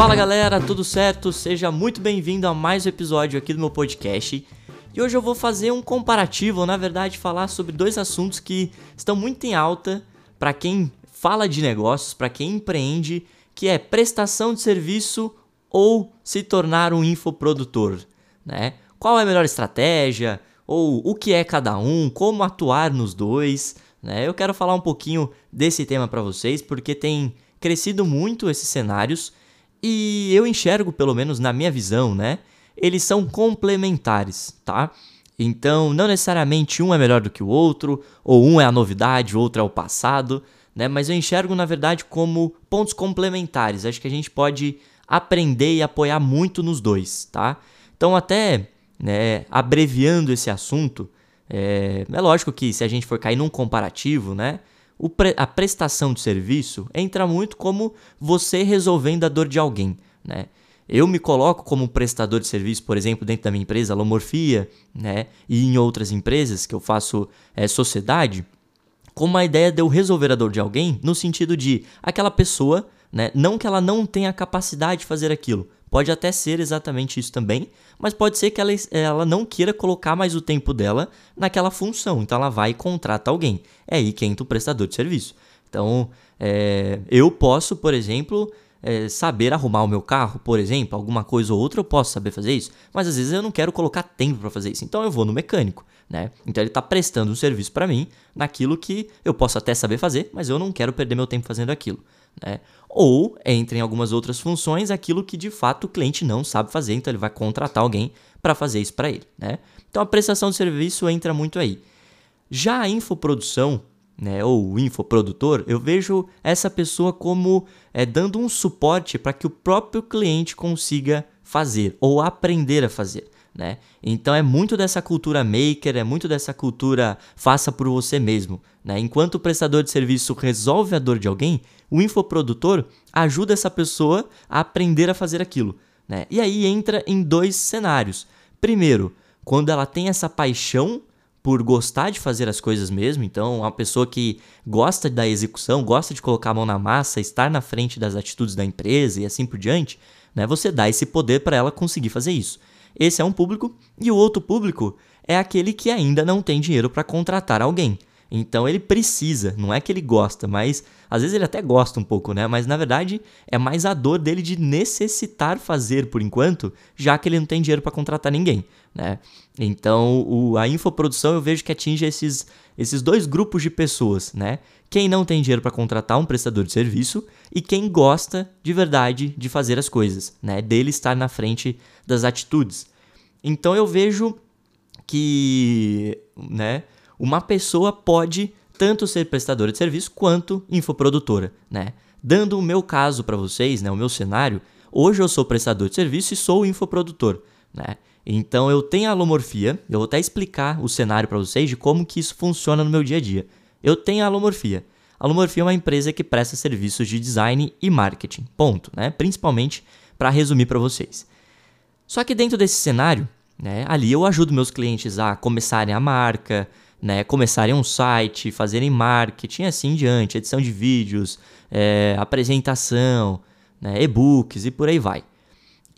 Fala galera, tudo certo? Seja muito bem-vindo a mais um episódio aqui do meu podcast. E hoje eu vou fazer um comparativo, ou na verdade falar sobre dois assuntos que estão muito em alta para quem fala de negócios, para quem empreende, que é prestação de serviço ou se tornar um infoprodutor, né? Qual é a melhor estratégia? Ou o que é cada um? Como atuar nos dois? Né? Eu quero falar um pouquinho desse tema para vocês, porque tem crescido muito esses cenários e eu enxergo, pelo menos na minha visão, né? Eles são complementares, tá? Então, não necessariamente um é melhor do que o outro, ou um é a novidade, o outro é o passado, né? Mas eu enxergo, na verdade, como pontos complementares. Acho que a gente pode aprender e apoiar muito nos dois, tá? Então, até né, abreviando esse assunto, é, é lógico que se a gente for cair num comparativo, né? Pre a prestação de serviço entra muito como você resolvendo a dor de alguém, né? Eu me coloco como prestador de serviço, por exemplo, dentro da minha empresa, Lomorfia, né? E em outras empresas que eu faço é, sociedade, como a ideia de eu resolver a dor de alguém, no sentido de aquela pessoa, né? Não que ela não tenha capacidade de fazer aquilo, Pode até ser exatamente isso também, mas pode ser que ela, ela não queira colocar mais o tempo dela naquela função. Então ela vai e contrata alguém. É aí que entra o prestador de serviço. Então é, eu posso, por exemplo, é, saber arrumar o meu carro, por exemplo, alguma coisa ou outra, eu posso saber fazer isso, mas às vezes eu não quero colocar tempo para fazer isso. Então eu vou no mecânico, né? Então ele está prestando um serviço para mim naquilo que eu posso até saber fazer, mas eu não quero perder meu tempo fazendo aquilo. Né? Ou, entre em algumas outras funções, aquilo que de fato o cliente não sabe fazer, então ele vai contratar alguém para fazer isso para ele. Né? Então a prestação de serviço entra muito aí. Já a infoprodução, né, ou o infoprodutor, eu vejo essa pessoa como é, dando um suporte para que o próprio cliente consiga fazer ou aprender a fazer. Né? Então é muito dessa cultura maker, é muito dessa cultura faça por você mesmo. Né? Enquanto o prestador de serviço resolve a dor de alguém, o infoprodutor ajuda essa pessoa a aprender a fazer aquilo. Né? E aí entra em dois cenários. Primeiro, quando ela tem essa paixão por gostar de fazer as coisas mesmo, então uma pessoa que gosta da execução, gosta de colocar a mão na massa, estar na frente das atitudes da empresa e assim por diante, né? você dá esse poder para ela conseguir fazer isso. Esse é um público, e o outro público é aquele que ainda não tem dinheiro para contratar alguém. Então ele precisa, não é que ele gosta, mas às vezes ele até gosta um pouco, né? Mas na verdade é mais a dor dele de necessitar fazer por enquanto, já que ele não tem dinheiro para contratar ninguém, né? Então o, a infoprodução eu vejo que atinge esses, esses dois grupos de pessoas, né? Quem não tem dinheiro para contratar um prestador de serviço e quem gosta de verdade de fazer as coisas, né? Dele estar na frente das atitudes. Então eu vejo que, né? Uma pessoa pode tanto ser prestadora de serviço quanto infoprodutora, né? Dando o meu caso para vocês, né, o meu cenário, hoje eu sou prestador de serviço e sou infoprodutor, né? Então eu tenho a alomorfia, eu vou até explicar o cenário para vocês de como que isso funciona no meu dia a dia. Eu tenho a alomorfia. Alomorfia é uma empresa que presta serviços de design e marketing, ponto, né? Principalmente para resumir para vocês. Só que dentro desse cenário, né, ali eu ajudo meus clientes a começarem a marca, né, começarem um site, fazerem marketing, assim em diante, edição de vídeos, é, apresentação, né, e-books e por aí vai.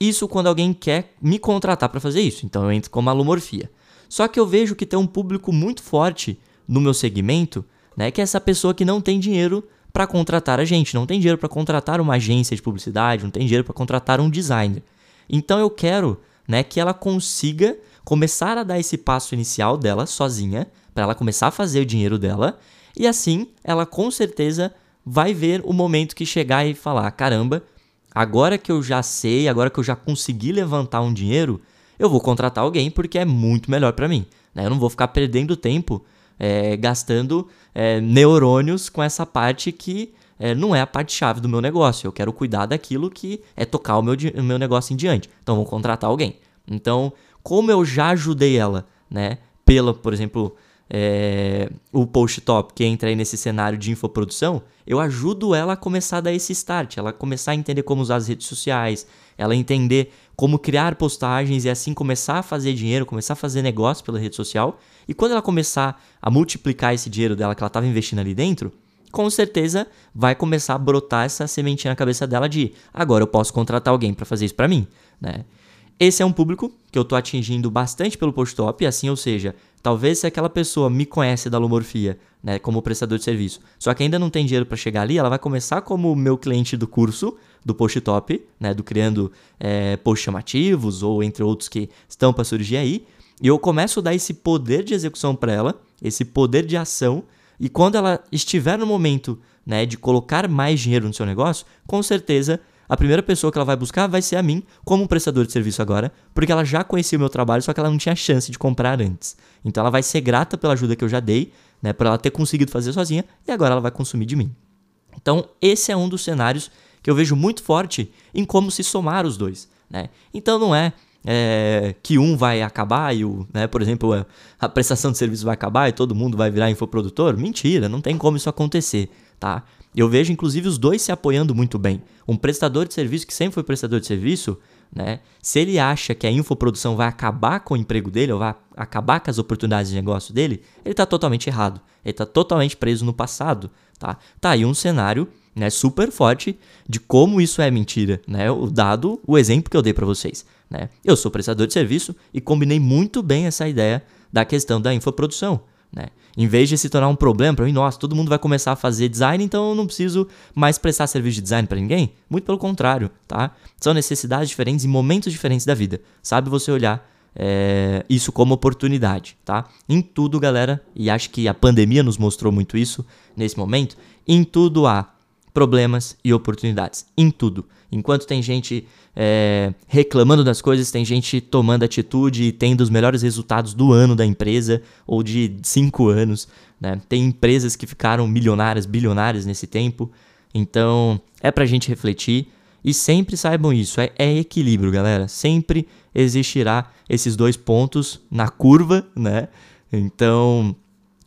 Isso quando alguém quer me contratar para fazer isso, então eu entro como alomorfia. Só que eu vejo que tem um público muito forte no meu segmento, né, que é essa pessoa que não tem dinheiro para contratar a gente, não tem dinheiro para contratar uma agência de publicidade, não tem dinheiro para contratar um designer. Então eu quero né, que ela consiga começar a dar esse passo inicial dela sozinha, para ela começar a fazer o dinheiro dela, e assim ela com certeza vai ver o momento que chegar e falar: caramba, agora que eu já sei, agora que eu já consegui levantar um dinheiro, eu vou contratar alguém porque é muito melhor para mim. Né? Eu não vou ficar perdendo tempo é, gastando é, neurônios com essa parte que é, não é a parte chave do meu negócio. Eu quero cuidar daquilo que é tocar o meu, o meu negócio em diante. Então, vou contratar alguém. Então, como eu já ajudei ela, né? Pela, por exemplo, é, o post top que entra aí nesse cenário de infoprodução, eu ajudo ela a começar a dar esse start, ela começar a entender como usar as redes sociais, ela entender como criar postagens e assim começar a fazer dinheiro, começar a fazer negócio pela rede social. E quando ela começar a multiplicar esse dinheiro dela que ela estava investindo ali dentro, com certeza vai começar a brotar essa sementinha na cabeça dela de agora eu posso contratar alguém para fazer isso para mim, né? Esse é um público que eu tô atingindo bastante pelo post-top, assim, ou seja, talvez se aquela pessoa me conhece da Lumorfia, né, como prestador de serviço, só que ainda não tem dinheiro para chegar ali, ela vai começar como meu cliente do curso do post-top, né, do criando é, posts chamativos ou entre outros que estão para surgir aí, e eu começo a dar esse poder de execução para ela, esse poder de ação, e quando ela estiver no momento né, de colocar mais dinheiro no seu negócio, com certeza a primeira pessoa que ela vai buscar vai ser a mim, como prestador de serviço agora, porque ela já conhecia o meu trabalho, só que ela não tinha chance de comprar antes. Então ela vai ser grata pela ajuda que eu já dei, né, por ela ter conseguido fazer sozinha, e agora ela vai consumir de mim. Então, esse é um dos cenários que eu vejo muito forte em como se somar os dois. Né? Então não é é, que um vai acabar e o, né, por exemplo, a, prestação de serviço vai acabar e todo mundo vai virar infoprodutor? Mentira, não tem como isso acontecer, tá? Eu vejo inclusive os dois se apoiando muito bem. Um prestador de serviço que sempre foi prestador de serviço, né? Se ele acha que a infoprodução vai acabar com o emprego dele ou vai acabar com as oportunidades de negócio dele, ele está totalmente errado. Ele está totalmente preso no passado, tá? Tá aí um cenário né, super forte de como isso é mentira, né? O dado, o exemplo que eu dei para vocês. Né? Eu sou prestador de serviço e combinei muito bem essa ideia da questão da infoprodução. Né? Em vez de se tornar um problema para mim, nossa, todo mundo vai começar a fazer design, então eu não preciso mais prestar serviço de design para ninguém. Muito pelo contrário, tá? São necessidades diferentes em momentos diferentes da vida. Sabe você olhar é, isso como oportunidade, tá? Em tudo, galera, e acho que a pandemia nos mostrou muito isso nesse momento. Em tudo há problemas e oportunidades. Em tudo. Enquanto tem gente é, reclamando das coisas, tem gente tomando atitude e tendo os melhores resultados do ano da empresa ou de cinco anos. Né? Tem empresas que ficaram milionárias, bilionárias nesse tempo. Então é pra gente refletir. E sempre saibam isso, é, é equilíbrio, galera. Sempre existirá esses dois pontos na curva, né? Então,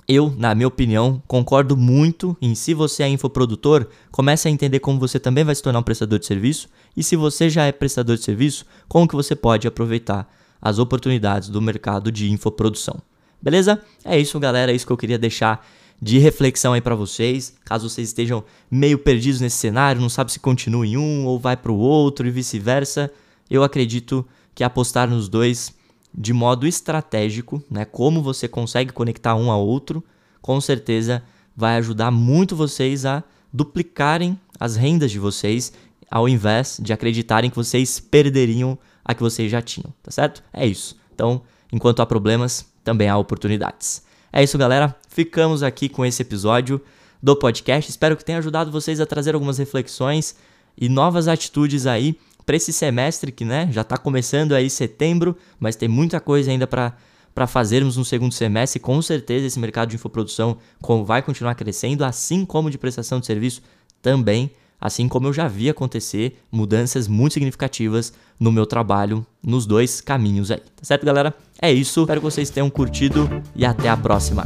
eu, na minha opinião, concordo muito em se você é infoprodutor, comece a entender como você também vai se tornar um prestador de serviço e se você já é prestador de serviço, como que você pode aproveitar as oportunidades do mercado de infoprodução. Beleza? É isso, galera, é isso que eu queria deixar de reflexão aí para vocês, caso vocês estejam meio perdidos nesse cenário, não sabe se continua em um ou vai para o outro e vice-versa. Eu acredito que apostar nos dois de modo estratégico, né, como você consegue conectar um ao outro, com certeza vai ajudar muito vocês a duplicarem as rendas de vocês, ao invés de acreditarem que vocês perderiam a que vocês já tinham, tá certo? É isso. Então, enquanto há problemas, também há oportunidades. É isso, galera. Ficamos aqui com esse episódio do podcast. Espero que tenha ajudado vocês a trazer algumas reflexões e novas atitudes aí para esse semestre que né, já está começando aí setembro, mas tem muita coisa ainda para fazermos no segundo semestre, com certeza esse mercado de infoprodução vai continuar crescendo, assim como de prestação de serviço também, assim como eu já vi acontecer mudanças muito significativas no meu trabalho nos dois caminhos aí. Tá certo, galera? É isso. Espero que vocês tenham curtido e até a próxima.